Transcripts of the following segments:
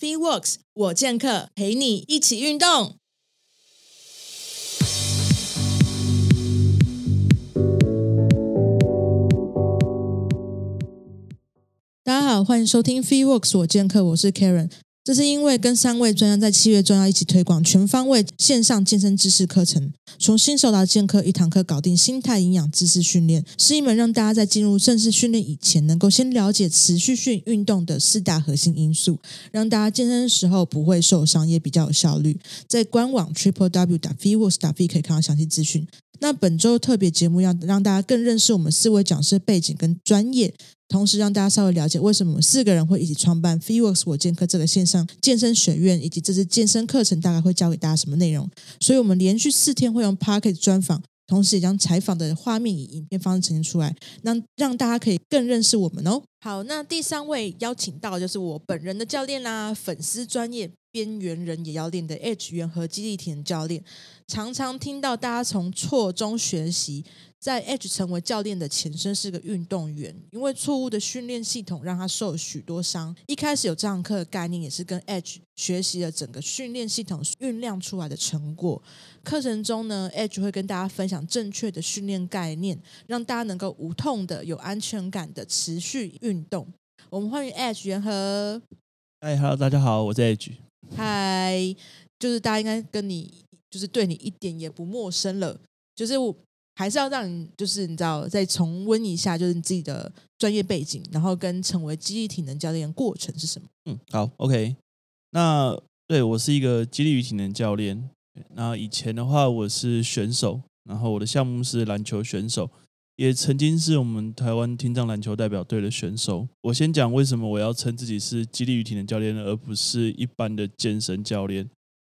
FreeWorks 我健客陪你一起运动。大家好，欢迎收听 FreeWorks 我健客，我是 Karen。这是因为跟三位专家在七月中要一起推广全方位线上健身知识课程，从新手到健客，一堂课搞定心态、营养、知识训练，是一门让大家在进入正式训练以前，能够先了解持续性运动的四大核心因素，让大家健身的时候不会受伤，也比较有效率。在官网 triple w 打 f w o r k s 打 v 可以看到详细资讯。那本周特别节目要让大家更认识我们四位讲师的背景跟专业。同时让大家稍微了解为什么我们四个人会一起创办 FeeWorks 我健客这个线上健身学院，以及这次健身课程大概会教给大家什么内容。所以，我们连续四天会用 Pocket 专访，同时也将采访的画面以影片方式呈现出来，让让大家可以更认识我们哦。好，那第三位邀请到就是我本人的教练啦，粉丝专业边缘人也要练的 H 元和基地体能教练，常常听到大家从错中学习。在 Edge 成为教练的前身是个运动员，因为错误的训练系统让他受了许多伤。一开始有这堂课的概念，也是跟 Edge 学习了整个训练系统酝酿出来的成果。课程中呢，Edge 会跟大家分享正确的训练概念，让大家能够无痛的、有安全感的持续运动。我们欢迎 Edge 元和。嗨，Hello，大家好，我是 Edge。嗨，就是大家应该跟你，就是对你一点也不陌生了，就是。还是要让你，就是你知道，再重温一下，就是你自己的专业背景，然后跟成为激励体能教练过程是什么？嗯，好，OK。那对我是一个激励与体能教练。那以前的话，我是选手，然后我的项目是篮球选手，也曾经是我们台湾听障篮球代表队的选手。我先讲为什么我要称自己是激励与体能教练，而不是一般的健身教练。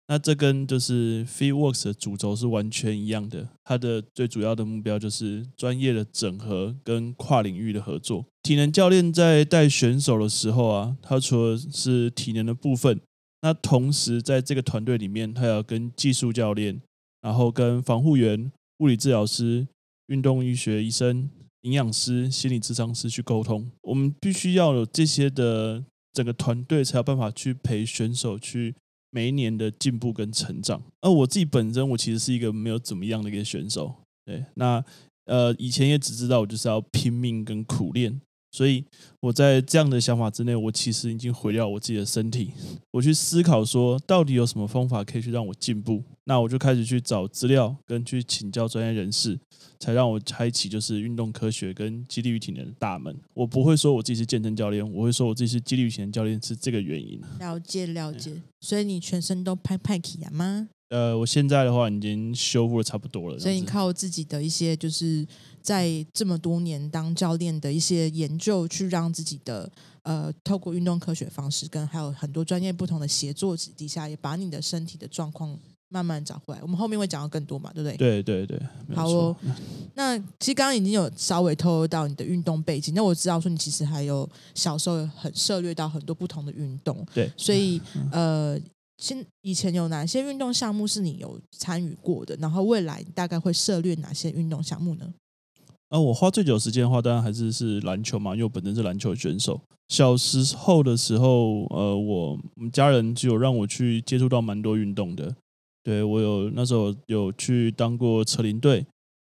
那这跟就是 FeeWorks 的主轴是完全一样的，它的最主要的目标就是专业的整合跟跨领域的合作。体能教练在带选手的时候啊，他除了是体能的部分，那同时在这个团队里面，他要跟技术教练，然后跟防护员、物理治疗师、运动医学医生、营养师、心理咨商师去沟通。我们必须要有这些的整个团队，才有办法去陪选手去。每一年的进步跟成长，而我自己本身，我其实是一个没有怎么样的一个选手，对，那呃，以前也只知道我就是要拼命跟苦练。所以我在这样的想法之内，我其实已经毁掉我自己的身体。我去思考说，到底有什么方法可以去让我进步？那我就开始去找资料，跟去请教专业人士，才让我开启就是运动科学跟激励与体能的大门。我不会说我自己是健身教练，我会说我自己是激励与体能教练，是这个原因。了解了解，所以你全身都拍拍起啊吗？呃，我现在的话已经修复的差不多了，所以你靠自己的一些，就是在这么多年当教练的一些研究，去让自己的呃，透过运动科学方式，跟还有很多专业不同的协作底下，也把你的身体的状况慢慢找回来。我们后面会讲到更多嘛，对不对？对对对，好哦。那其实刚刚已经有稍微透露到你的运动背景，那我知道说你其实还有小时候很涉猎到很多不同的运动，对，所以呃。现以前有哪些运动项目是你有参与过的？然后未来大概会涉猎哪些运动项目呢？呃，我花最久时间的话，当然还是是篮球嘛，因为我本身是篮球选手。小时候的时候，呃，我们家人就有让我去接触到蛮多运动的。对我有那时候有去当过车林队，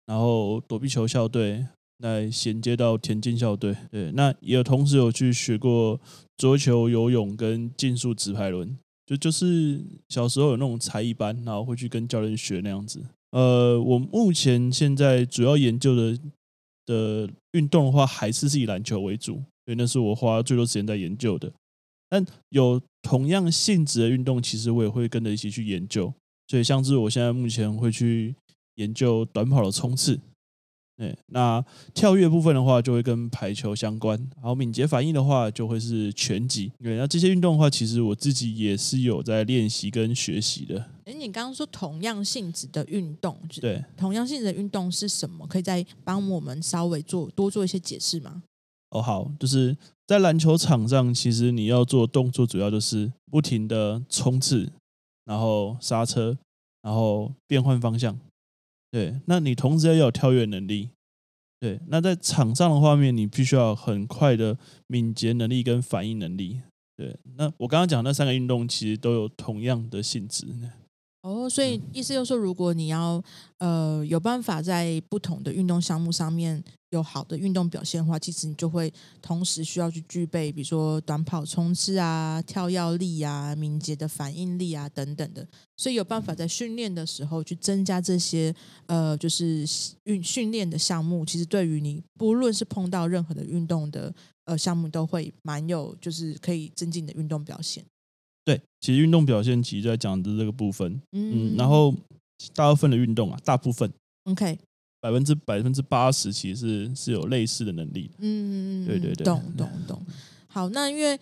然后躲避球校队，来衔接到田径校队。对，那也同时有去学过桌球、游泳跟竞速直排轮。就就是小时候有那种才艺班，然后会去跟教练学那样子。呃，我目前现在主要研究的的运动的话，还是是以篮球为主，所以那是我花最多时间在研究的。但有同样性质的运动，其实我也会跟着一起去研究。所以像是我现在目前会去研究短跑的冲刺。对，那跳跃部分的话，就会跟排球相关；然后敏捷反应的话，就会是拳击。对，那这些运动的话，其实我自己也是有在练习跟学习的。哎，你刚刚说同样性质的运动，对，同样性质的运动是什么？可以再帮我们稍微做多做一些解释吗？哦，好，就是在篮球场上，其实你要做动作，主要就是不停的冲刺，然后刹车，然后变换方向。对，那你同时要有跳跃能力。对，那在场上的画面，你必须要很快的敏捷能力跟反应能力。对，那我刚刚讲那三个运动其实都有同样的性质。哦，所以意思就是说，如果你要呃有办法在不同的运动项目上面有好的运动表现的话，其实你就会同时需要去具备，比如说短跑冲刺啊、跳跃力啊、敏捷的反应力啊等等的。所以有办法在训练的时候去增加这些呃，就是运训练的项目，其实对于你不论是碰到任何的运动的呃项目，都会蛮有就是可以增进的运动表现。对，其实运动表现其实在讲的这个部分，嗯，然后大部分的运动啊，大部分，OK，百分之百分之八十其实是是有类似的能力，嗯嗯嗯，对对对，懂懂懂。好，那因为。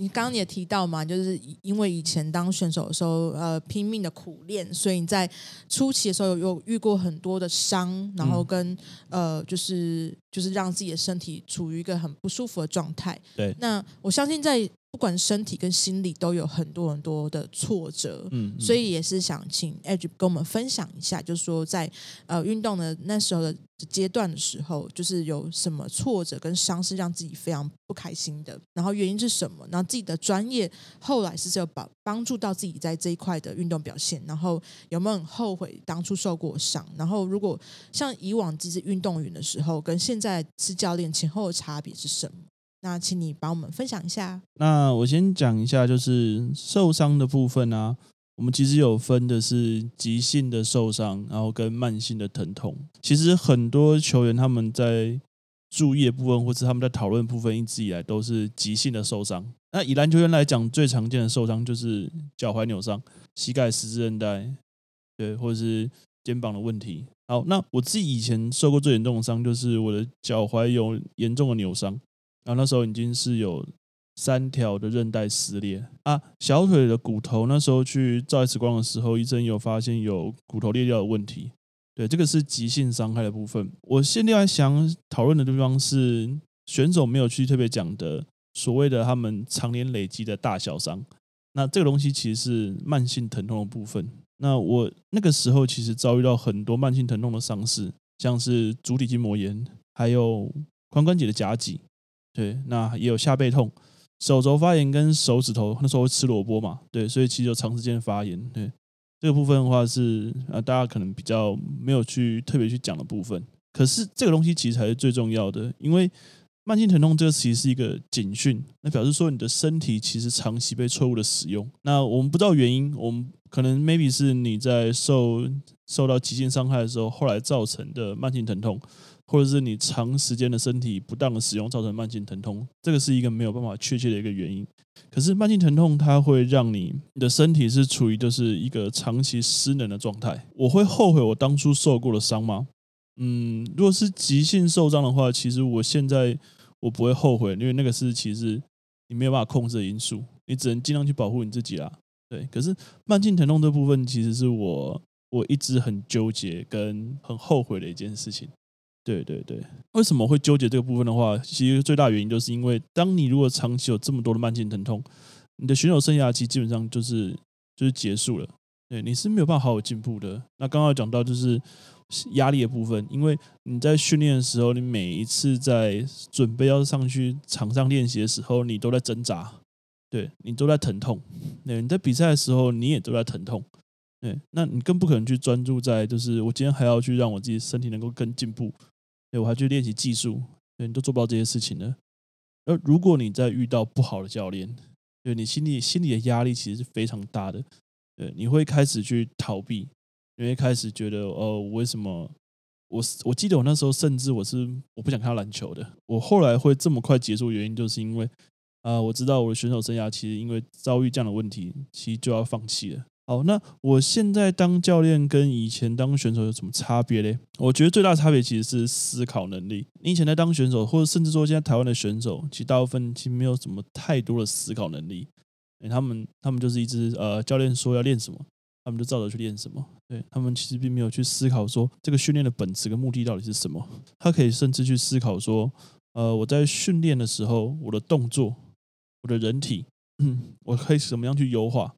你刚刚也提到嘛，就是因为以前当选手的时候，呃，拼命的苦练，所以你在初期的时候有有遇过很多的伤，然后跟呃，就是就是让自己的身体处于一个很不舒服的状态。对，那我相信在。不管身体跟心理都有很多很多的挫折，嗯，所以也是想请 Edge 跟我们分享一下，就是说在呃运动的那时候的阶段的时候，就是有什么挫折跟伤是让自己非常不开心的，然后原因是什么？然后自己的专业后来是有帮帮助到自己在这一块的运动表现，然后有没有很后悔当初受过伤？然后如果像以往自己是运动员的时候，跟现在是教练前后的差别是什么？那请你帮我们分享一下。那我先讲一下，就是受伤的部分啊。我们其实有分的是急性的受伤，然后跟慢性的疼痛。其实很多球员他们在注意的部分，或者他们在讨论部分，一直以来都是急性的受伤。那以篮球员来讲，最常见的受伤就是脚踝扭伤、膝盖十字韧带，对，或者是肩膀的问题。好，那我自己以前受过最严重的伤，就是我的脚踝有严重的扭伤。然后那时候已经是有三条的韧带撕裂啊，小腿的骨头那时候去照 X 光的时候，医生有发现有骨头裂掉的问题。对，这个是急性伤害的部分。我现在想讨论的地方是选手没有去特别讲的所谓的他们常年累积的大小伤。那这个东西其实是慢性疼痛的部分。那我那个时候其实遭遇到很多慢性疼痛的伤势，像是足底筋膜炎，还有髋关节的夹脊。对，那也有下背痛、手肘发炎跟手指头，那时候会吃萝卜嘛，对，所以其实有长时间发炎。对，这个部分的话是啊，大家可能比较没有去特别去讲的部分。可是这个东西其实才是最重要的，因为慢性疼痛这个其实是一个警讯，那表示说你的身体其实长期被错误的使用。那我们不知道原因，我们可能 maybe 是你在受受到急性伤害的时候，后来造成的慢性疼痛。或者是你长时间的身体不当的使用造成慢性疼痛，这个是一个没有办法确切的一个原因。可是慢性疼痛它会让你你的身体是处于就是一个长期失能的状态。我会后悔我当初受过的伤吗？嗯，如果是急性受伤的话，其实我现在我不会后悔，因为那个是其实你没有办法控制的因素，你只能尽量去保护你自己啦。对，可是慢性疼痛这部分其实是我我一直很纠结跟很后悔的一件事情。对对对，为什么会纠结这个部分的话，其实最大原因就是因为，当你如果长期有这么多的慢性疼痛，你的选手生涯其实基本上就是就是结束了。对，你是没有办法好好进步的。那刚刚讲到就是压力的部分，因为你在训练的时候，你每一次在准备要上去场上练习的时候，你都在挣扎，对你都在疼痛。对，你在比赛的时候，你也都在疼痛。对，那你更不可能去专注在就是我今天还要去让我自己身体能够更进步。对，我还去练习技术，对你都做不到这些事情呢。而如果你在遇到不好的教练，对你心里心里的压力其实是非常大的。对，你会开始去逃避，你会开始觉得，哦，为什么我我记得我那时候甚至我是我不想看篮球的。我后来会这么快结束，原因就是因为，啊，我知道我的选手生涯其实因为遭遇这样的问题，其实就要放弃了。好，那我现在当教练跟以前当选手有什么差别嘞？我觉得最大的差别其实是思考能力。你以前在当选手，或者甚至说现在台湾的选手，其实大部分其实没有什么太多的思考能力。他们他们就是一直呃，教练说要练什么，他们就照着去练什么。对他们其实并没有去思考说这个训练的本质跟目的到底是什么。他可以甚至去思考说，呃，我在训练的时候，我的动作，我的人体，我可以怎么样去优化。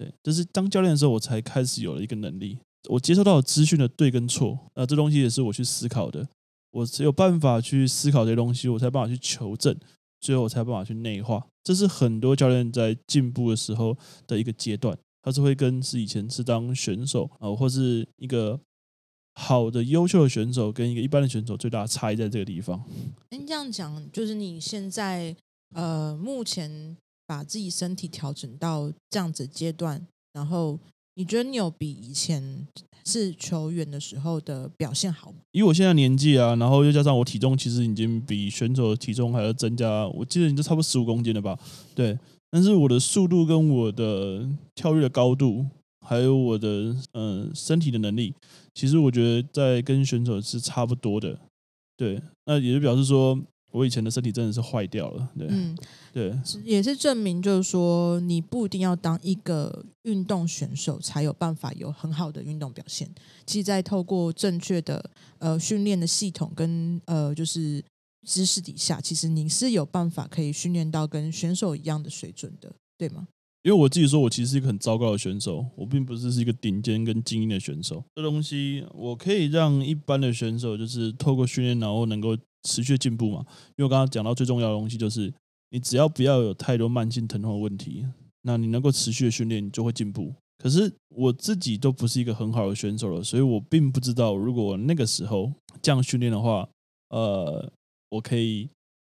对，就是当教练的时候，我才开始有了一个能力，我接收到资讯的对跟错，呃，这东西也是我去思考的，我只有办法去思考这些东西，我才办法去求证，最后我才办法去内化。这是很多教练在进步的时候的一个阶段，他是会跟是以前是当选手啊、或是一个好的优秀的选手跟一个一般的选手最大的差异在这个地方。哎，这样讲就是你现在呃，目前把自己身体调整到这样子阶段，然后你觉得你有比以前是球员的时候的表现好吗？以我现在年纪啊，然后又加上我体重，其实已经比选手的体重还要增加，我记得你就差不多十五公斤了吧？对，但是我的速度跟我的跳跃的高度，还有我的嗯、身体的能力，其实我觉得在跟选手是差不多的。对，那也就表示说我以前的身体真的是坏掉了。对，嗯，对，也是证明，就是说你不一定要当一个运动选手才有办法有很好的运动表现。其实，在透过正确的呃训练的系统跟呃就是知识底下，其实你是有办法可以训练到跟选手一样的水准的，对吗？因为我自己说，我其实是一个很糟糕的选手，我并不是是一个顶尖跟精英的选手。这东西我可以让一般的选手就是透过训练，然后能够持续进步嘛。因为我刚刚讲到最重要的东西就是，你只要不要有太多慢性疼痛的问题，那你能够持续的训练，你就会进步。可是我自己都不是一个很好的选手了，所以我并不知道，如果那个时候这样训练的话，呃，我可以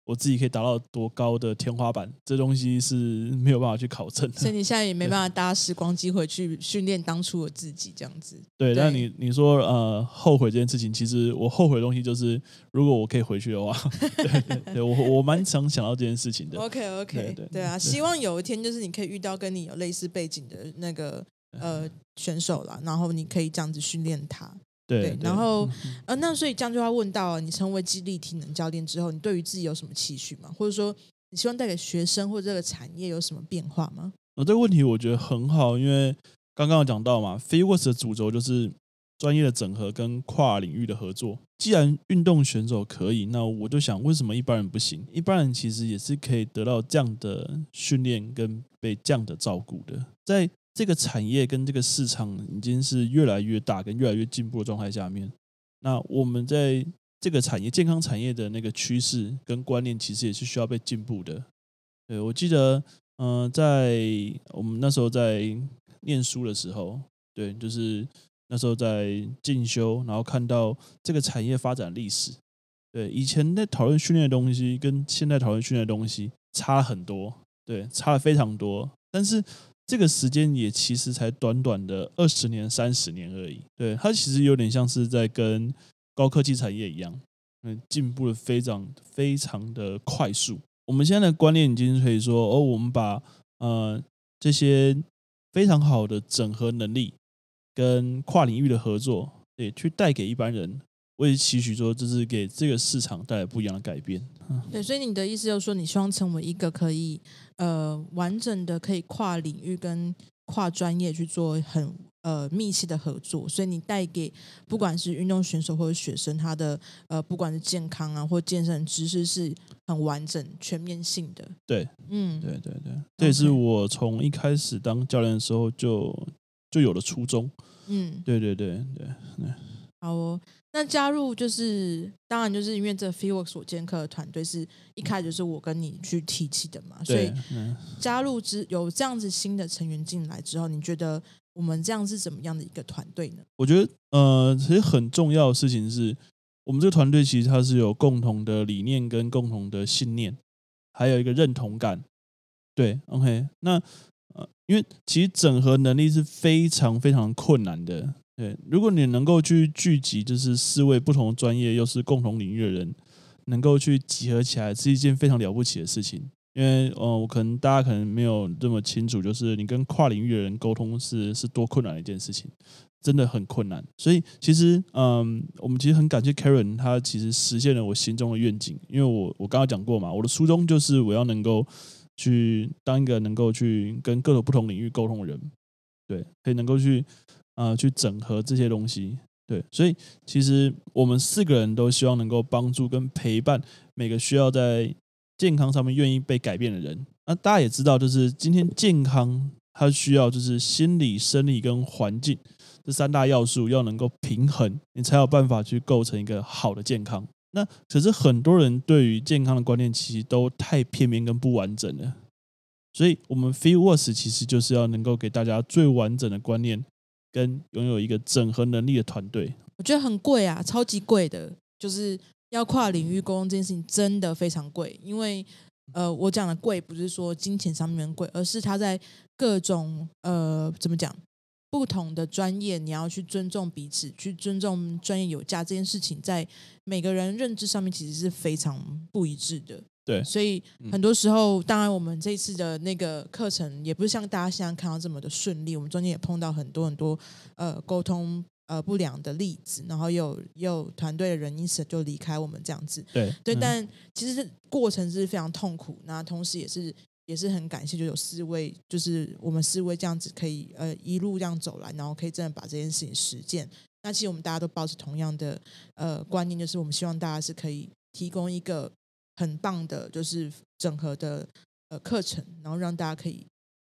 我自己可以达到多高的天花板，这东西是没有办法去考证的。所以你现在也没办法搭时光机回去训练当初的自己，这样子。对，对但你你说呃后悔这件事情，其实我后悔的东西就是，如果我可以回去的话，对对对，我我蛮常想到这件事情的。OK OK，对对对啊，希望有一天就是你可以遇到跟你有类似背景的那个呃选手啦，然后你可以这样子训练他。对对，然后嗯呃，那所以这样就要问到啊，你成为激励体能教练之后，你对于自己有什么期许吗？或者说你希望带给学生或者这个产业有什么变化吗？呃，这个问题我觉得很好，因为刚刚有讲到嘛 f i w o r s 的主轴就是专业的整合跟跨领域的合作。既然运动选手可以，那我就想，为什么一般人不行？一般人其实也是可以得到这样的训练跟被这样的照顾的。在这个产业跟这个市场已经是越来越大跟越来越进步的状态下面，那我们在这个产业健康产业的那个趋势跟观念，其实也是需要被进步的。对我记得。嗯、在我们那时候在念书的时候，对，就是那时候在进修，然后看到这个产业发展历史。对，以前在讨论训练的东西，跟现在讨论训练的东西差很多，对，差了非常多。但是这个时间也其实才短短的二十年、三十年而已。对，它其实有点像是在跟高科技产业一样，嗯，进步的非常非常的快速。我们现在的观念已经可以说，哦，我们把呃这些非常好的整合能力跟跨领域的合作，对，去带给一般人。我也期许说，这是给这个市场带来不一样的改变。对，所以你的意思就是说，你希望成为一个可以呃完整的可以跨领域跟跨专业去做很呃密切的合作，所以你带给不管是运动选手或者学生，他的呃不管是健康啊或健身知识是很完整、全面性的。对，嗯，对对对，这也是我从一开始当教练的时候就就有了初衷。嗯，对对对对，好哦。那加入就是，当然就是因为这 FieldWorks 所见课的团队是一开始就是我跟你去提起的嘛，所以，嗯。加入之有这样子新的成员进来之后，你觉得我们这样是怎么样的一个团队呢？我觉得呃，其实很重要的事情是，我们这个团队其实它是有共同的理念跟共同的信念，还有一个认同感。对，OK，那呃，因为其实整合能力是非常非常困难的。对，如果你能够去聚集，就是四位不同专业又是共同领域的人，能够去集合起来，是一件非常了不起的事情。因为呃，我可能大家可能没有这么清楚，就是你跟跨领域的人沟通是是多困难的一件事情。真的很困难。所以其实，嗯，我们其实很感谢 Karen，他其实实现了我心中的愿景。因为我我刚刚讲过嘛，我的初衷就是我要能够去当一个能够去跟各种不同领域沟通的人，对，可以能够去、呃去整合这些东西。对，所以其实我们四个人都希望能够帮助跟陪伴每个需要在健康上面愿意被改变的人。那大家也知道，就是今天健康它需要就是心理、生理跟环境这三大要素要能够平衡，你才有办法去构成一个好的健康。那可是很多人对于健康的观念其实都太片面跟不完整了，所以我们 Feel Works 其实就是要能够给大家最完整的观念，跟拥有一个整合能力的团队。我觉得很贵啊，超级贵的，就是要跨领域沟通这件事情真的非常贵。因为呃，我讲的贵不是说金钱上面贵，而是它在各种呃怎么讲不同的专业，你要去尊重彼此，去尊重专业有价这件事情，在每个人认知上面其实是非常不一致的。对，所以很多时候，当然我们这次的那个课程也不是像大家现在看到这么的顺利，我们中间也碰到很多很多呃沟通。呃，不良的例子，然后又又团队的人因此就离开我们这样子，对对，但其实过程是非常痛苦，那同时也是也是很感谢，就有四位，就是我们四位这样子可以呃一路这样走来，然后可以真的把这件事情实践。那其实我们大家都抱着同样的呃观念，就是我们希望大家是可以提供一个很棒的，就是整合的呃课程，然后让大家可以。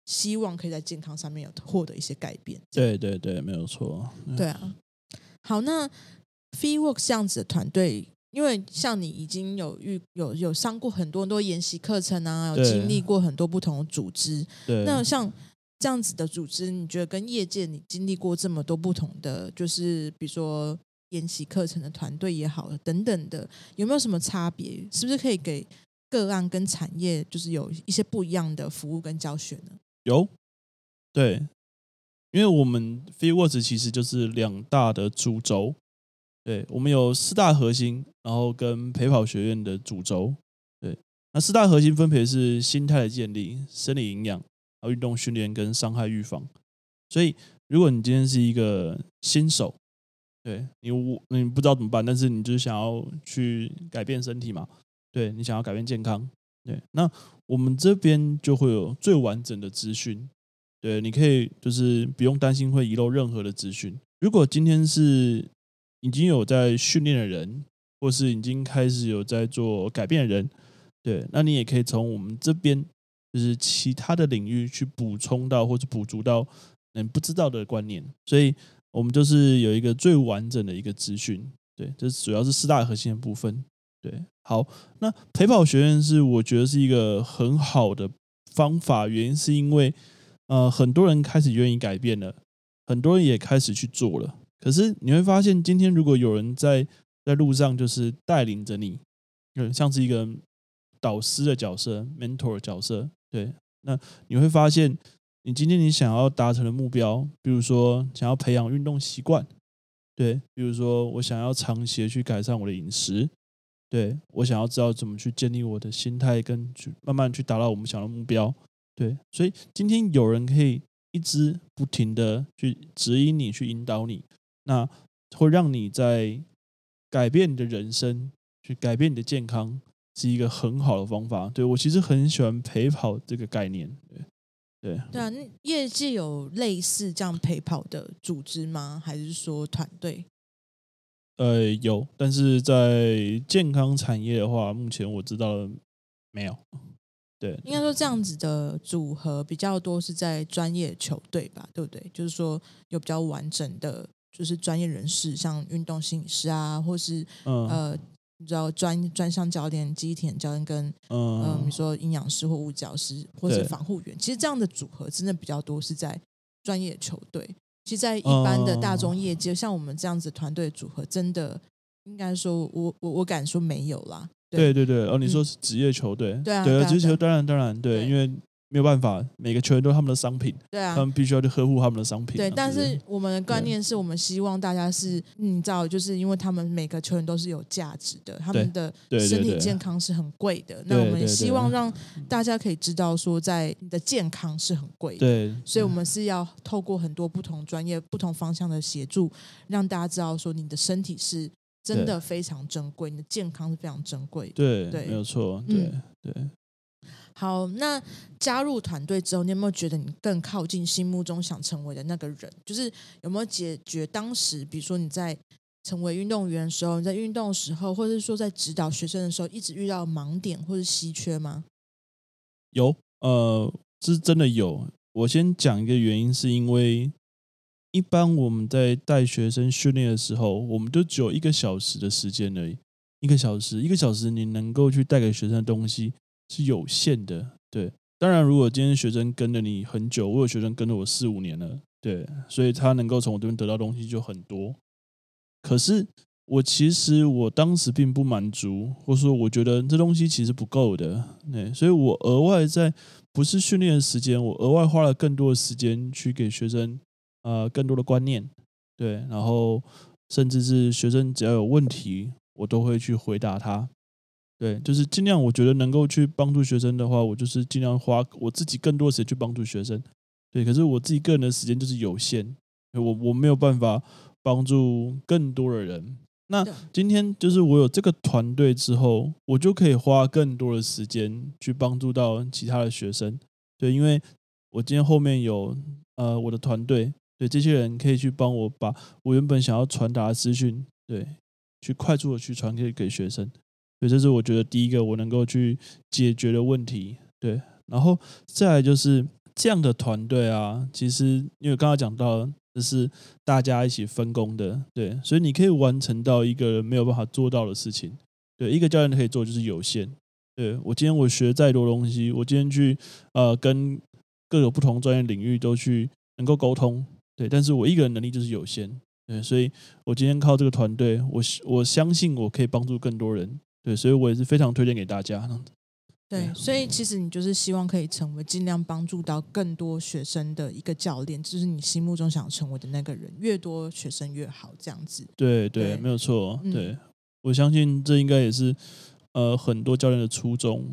希望可以在健康上面有获得一些改变。对对对，没有错。对啊，好，那 Free Work 这样子的团队，因为像你已经有遇有有上过很多很多研习课程啊，有经历过很多不同的组织。对，那像这样子的组织，你觉得跟业界你经历过这么多不同的，就是比如说研习课程的团队也好，等等的，有没有什么差别？是不是可以给个案跟产业，就是有一些不一样的服务跟教学呢？有，对，因为我们 f e e Words 其实就是两大的主轴，对我们有四大核心，然后跟陪跑学院的主轴，对，那四大核心分别是心态的建立、生理营养、还有运动训练跟伤害预防。所以，如果你今天是一个新手，对你我你不知道怎么办，但是你就是想要去改变身体嘛，对你想要改变健康。对，那我们这边就会有最完整的资讯。对，你可以就是不用担心会遗漏任何的资讯。如果今天是已经有在训练的人，或是已经开始有在做改变的人，对，那你也可以从我们这边就是其他的领域去补充到或者补足到你不知道的观念。所以，我们就是有一个最完整的一个资讯。对，这主要是四大核心的部分。对，好，那陪跑学院是我觉得是一个很好的方法，原因是因为呃很多人开始愿意改变了，很多人也开始去做了。可是你会发现，今天如果有人在在路上就是带领着你，嗯，像是一个导师的角色，mentor 的角色，对，那你会发现，你今天你想要达成的目标，比如说想要培养运动习惯，对，比如说我想要长期的去改善我的饮食。对我想要知道怎么去建立我的心态，跟去慢慢去达到我们想要的目标。对，所以今天有人可以一直不停的去指引你，去引导你，那会让你在改变你的人生，去改变你的健康，是一个很好的方法。对我其实很喜欢陪跑这个概念。对，对啊，业界有类似这样陪跑的组织吗？还是说团队？呃，有，但是在健康产业的话，目前我知道没有。对，应该说这样子的组合比较多是在专业球队吧，对不对？就是说有比较完整的，就是专业人士，像运动心理师啊，或是呃，你知道专专项教练、机体教练跟嗯，你说营养师或物教师，或是防护员，其实这样的组合真的比较多是在专业球队。其实，在一般的大众业界，像我们这样子团队组合，真的应该说，我我我敢说没有啦。对对对，哦，你说是职业球队，对啊，对啊，职业球当然当然对，因为。没有办法，每个球员都是他们的商品，对啊，他们必须要去呵护他们的商品。对，但是我们的观念是我们希望大家是，你知道，就是因为他们每个球员都是有价值的，他们的身体健康是很贵的。那我们希望让大家可以知道，说在你的健康是很贵的。对，所以我们是要透过很多不同专业、不同方向的协助，让大家知道说你的身体是真的非常珍贵，你的健康是非常珍贵。对，没有错。对，对。好，那加入团队之后，你有没有觉得你更靠近心目中想成为的那个人？就是有没有解决当时，比如说你在成为运动员的时候，你在运动的时候，或者是说在指导学生的时候，一直遇到盲点或者稀缺吗？有，呃，这是真的有。我先讲一个原因，是因为一般我们在带学生训练的时候，我们都只有一个小时的时间而已。一个小时，一个小时你能够去带给学生的东西是有限的。对，当然如果今天学生跟了你很久，我有学生跟了我四五年了，对，所以他能够从我这边得到东西就很多。可是我其实我当时并不满足，或者说我觉得这东西其实不够的，对，所以我额外在不是训练的时间，我额外花了更多的时间去给学生呃更多的观念，对，然后甚至是学生只要有问题，我都会去回答他，对，就是尽量我觉得能够去帮助学生的话，我就是尽量花我自己更多的时间去帮助学生，对，可是我自己个人的时间就是有限，我我没有办法帮助更多的人。那今天就是我有这个团队之后，我就可以花更多的时间去帮助到其他的学生。对，因为我今天后面有呃我的团队，对这些人可以去帮我把我原本想要传达的资讯，对，去快速的去传给给学生。所以这是我觉得第一个我能够去解决的问题。对，然后再来就是这样的团队啊，其实因为刚刚讲到，这是大家一起分工的，对，所以你可以完成到一个人没有办法做到的事情。对，一个教练可以做就是有限。对我今天我学再多东西，我今天去呃跟各个不同专业领域都去能够沟通，对，但是我一个人能力就是有限，对，所以我今天靠这个团队，我我相信我可以帮助更多人，对，所以我也是非常推荐给大家。对，所以其实你就是希望可以成为尽量帮助到更多学生的一个教练，就是你心目中想成为的那个人，越多学生越好，这样子。对对，对没有错，嗯对我相信这应该也是呃很多教练的初衷，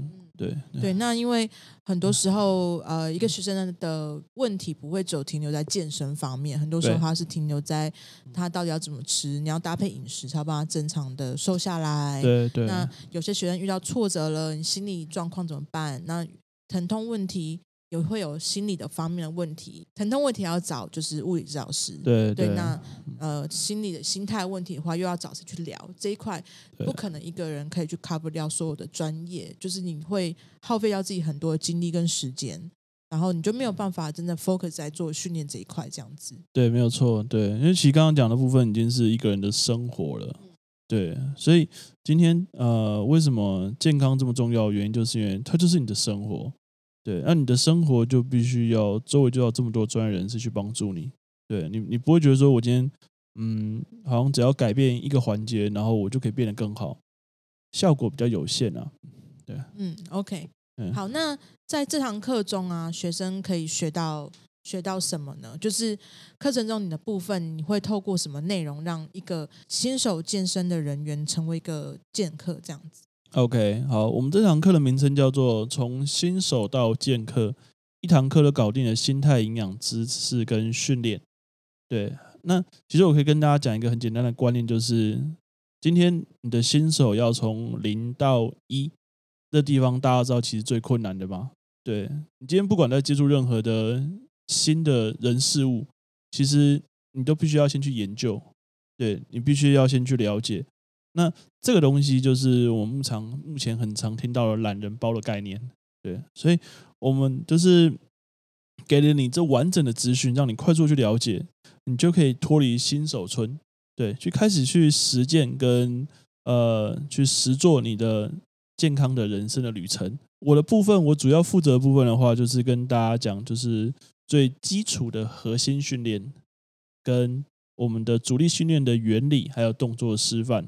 对对，那因为很多时候，呃，一个学生的问题不会只有停留在健身方面，很多时候他是停留在他到底要怎么吃，你要搭配饮食，才要帮他正常的瘦下来。对对那有些学生遇到挫折了，你心理状况怎么办？那疼痛问题也会有心理的方面的问题，疼痛问题要找就是物理治疗师。对对，那呃，心理的心态问题的话，又要找谁去聊这一块？不可能一个人可以去 cover 掉所有的专业，就是你会耗费掉自己很多的精力跟时间，然后你就没有办法真的 focus 在做训练这一块，这样子。对，没有错，对，因为其实刚刚讲的部分已经是一个人的生活了，对，所以今天呃，为什么健康这么重要？原因就是因为它就是你的生活，对，那你的生活就必须要周围就要这么多专业人士去帮助你，对你，你不会觉得说我今天嗯，好像只要改变一个环节，然后我就可以变得更好，效果比较有限啊，对嗯，OK，嗯好，那在这堂课中啊，学生可以学到学到什么呢？就是课程中你的部分，你会透过什么内容让一个新手健身的人员成为一个健客这样子？OK，好，我们这堂课的名称叫做“从新手到剑客”，一堂课都搞定了心态、营养知识跟训练。对，那其实我可以跟大家讲一个很简单的观念，就是今天你的新手要从零到一这地方，大家知道其实最困难的吧。对你今天不管在接触任何的新的人事物，其实你都必须要先去研究，对你必须要先去了解。那这个东西就是我们目常目前很常听到的懒人包的概念，对，所以我们就是给了你这完整的资讯，让你快速去了解，你就可以脱离新手村，对，去开始去实践跟呃去实做你的健康的人生的旅程。我的部分，我主要负责的部分的话，就是跟大家讲，就是最基础的核心训练跟我们的主力训练的原理，还有动作示范。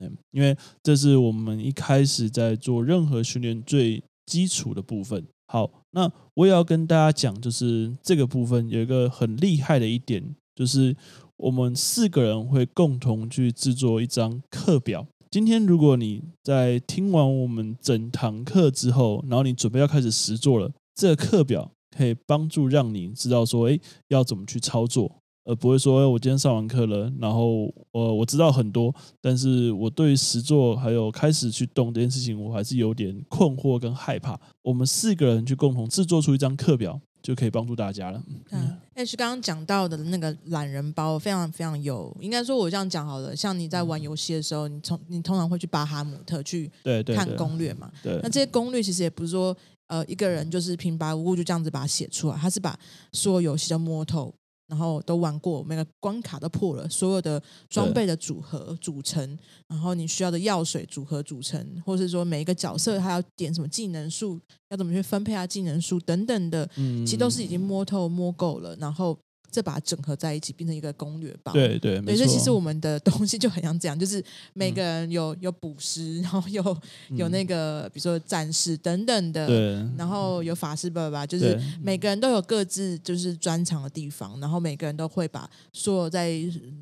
嗯，因为这是我们一开始在做任何训练最基础的部分。好，那我也要跟大家讲，就是这个部分有一个很厉害的一点，就是我们四个人会共同去制作一张课表。今天如果你在听完我们整堂课之后，然后你准备要开始实做了，这个课表可以帮助让你知道说，诶，要怎么去操作。而不会说，我今天上完课了，然后呃，我知道很多，但是我对于实作还有开始去动这件事情，我还是有点困惑跟害怕。我们四个人去共同制作出一张课表，就可以帮助大家了。嗯，H 刚刚讲到的那个懒人包非常非常有，应该说我这样讲好了，像你在玩游戏的时候，你从你通常会去巴哈姆特去看对对对攻略嘛？对那这些攻略其实也不是说呃一个人就是平白无故就这样子把它写出来，他是把所有游戏都摸透，然后都玩过，每个关卡都破了，所有的装备的组合组成，然后你需要的药水组合组成，或是说每一个角色他要点什么技能数，要怎么去分配他技能数等等的，嗯，其实都是已经摸透摸够了，然后再把它整合在一起，变成一个攻略包。对对。所以其实我们的东西就很像这样，就是每个人有有捕师，然后有 有那个比如说战士等等的，然后有法师爸爸，就是每个人都有各自就是专长的地方，然后每个人都会把所有在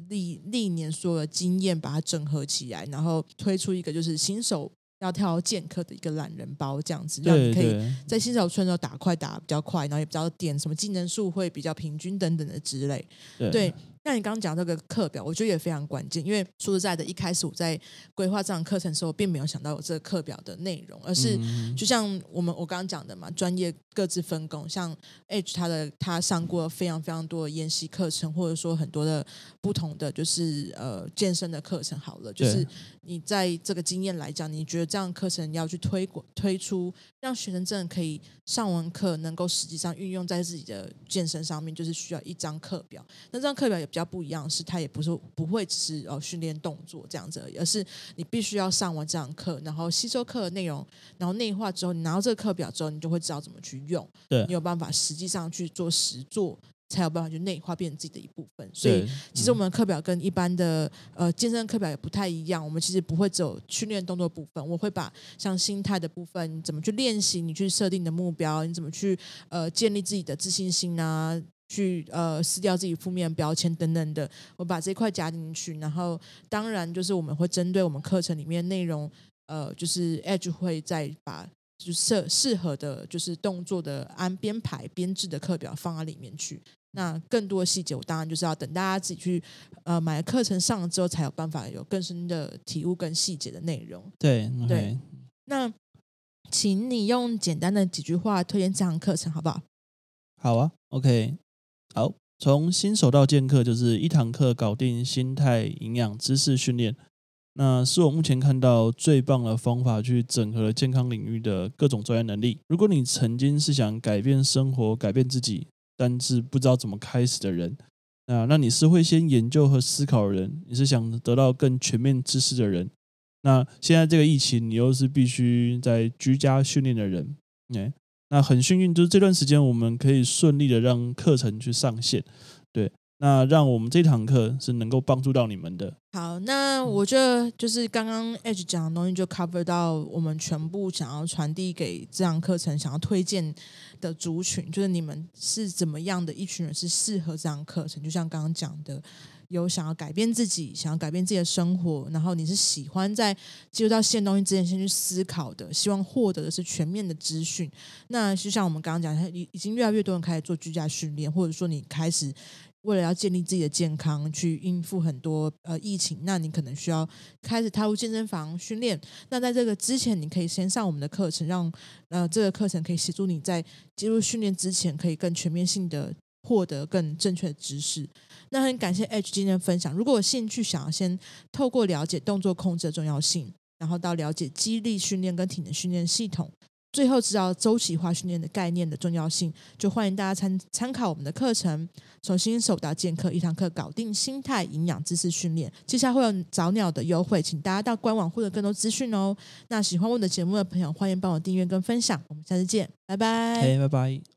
历历年所有的经验把它整合起来，然后推出一个就是新手要挑剑客的一个懒人包这样子，让你可以在新手村的时候打快打比较快，然后也比较点什么技能数会比较平均等等的之类。对对，那你刚刚讲这个课表，我觉得也非常关键，因为说实在的，一开始我在规划这堂课程的时候，并没有想到有这个课表的内容，而是嗯就像我们我刚刚讲的嘛，专业各自分工，像 H 他的他上过非常非常多的研习课程，或者说很多的不同的就是呃健身的课程。好了，就是对你在这个经验来讲，你觉得这样的课程要去推广推出，让学生真的可以上完课能够实际上运用在自己的健身上面，就是需要一张课表。那这张课表也比较不一样，是它也不是不会只是哦训练动作这样子而已，而是你必须要上完这堂课，然后吸收课的内容，然后内化之后，你拿到这个课表之后，你就会知道怎么去用，对你有办法实际上去做实做。才有办法去内化变成自己的一部分，所以其实我们的课表跟一般的呃健身课表也不太一样。我们其实不会只有训练动作部分，我会把像心态的部分，你怎么去练习，你去设定你的目标，你怎么去呃建立自己的自信心啊，去呃撕掉自己负面标签等等的，我把这一块加进去。然后当然就是我们会针对我们课程里面内容，呃，就是 Edge 会再把。就是适适合的，就是动作的按编排编制的课表放在里面去。那更多的细节，我当然就是要等大家自己去呃买课程上了之后，才有办法有更深的体悟跟细节的内容。对对那请你用简单的几句话推荐这堂课程，好不好？好啊，OK，好，从新手到剑客就是一堂课搞定心态、营养、知识训练，那是我目前看到最棒的方法，去整合健康领域的各种专业能力。如果你曾经是想改变生活、改变自己，但是不知道怎么开始的人，那那你是会先研究和思考的人，你是想得到更全面知识的人，那现在这个疫情，你又是必须在居家训练的人，哎、那很幸运，就是这段时间我们可以顺利的让课程去上线，对，那让我们这堂课是能够帮助到你们的，好，那我觉得就是刚刚 Edge 讲的东西就 cover 到我们全部想要传递给这堂课程想要推荐的族群，就是你们是怎么样的一群人是适合这堂课程，就像刚刚讲的。有想要改变自己，想要改变自己的生活，然后你是喜欢在接触到新的东西之前先去思考的，希望获得的是全面的资讯。那就像我们刚刚讲，已已经越来越多人开始做居家训练，或者说你开始为了要建立自己的健康，去应付很多呃疫情，那你可能需要开始踏入健身房训练。那在这个之前，你可以先上我们的课程，让呃这个课程可以协助你在进入训练之前，可以更全面性的获得更正确的知识。那很感谢 H 今天的分享。如果有兴趣，想要先透过了解动作控制的重要性，然后到了解肌力训练跟体能训练系统，最后知道周期化训练的概念的重要性，就欢迎大家参参考我们的课程，从新手到健客，一堂课搞定心态、营养、知识训练。接下来会有早鸟的优惠，请大家到官网获得更多资讯哦。那喜欢我的节目的朋友，欢迎帮我订阅跟分享。我们下次见，拜拜。嘿，拜拜。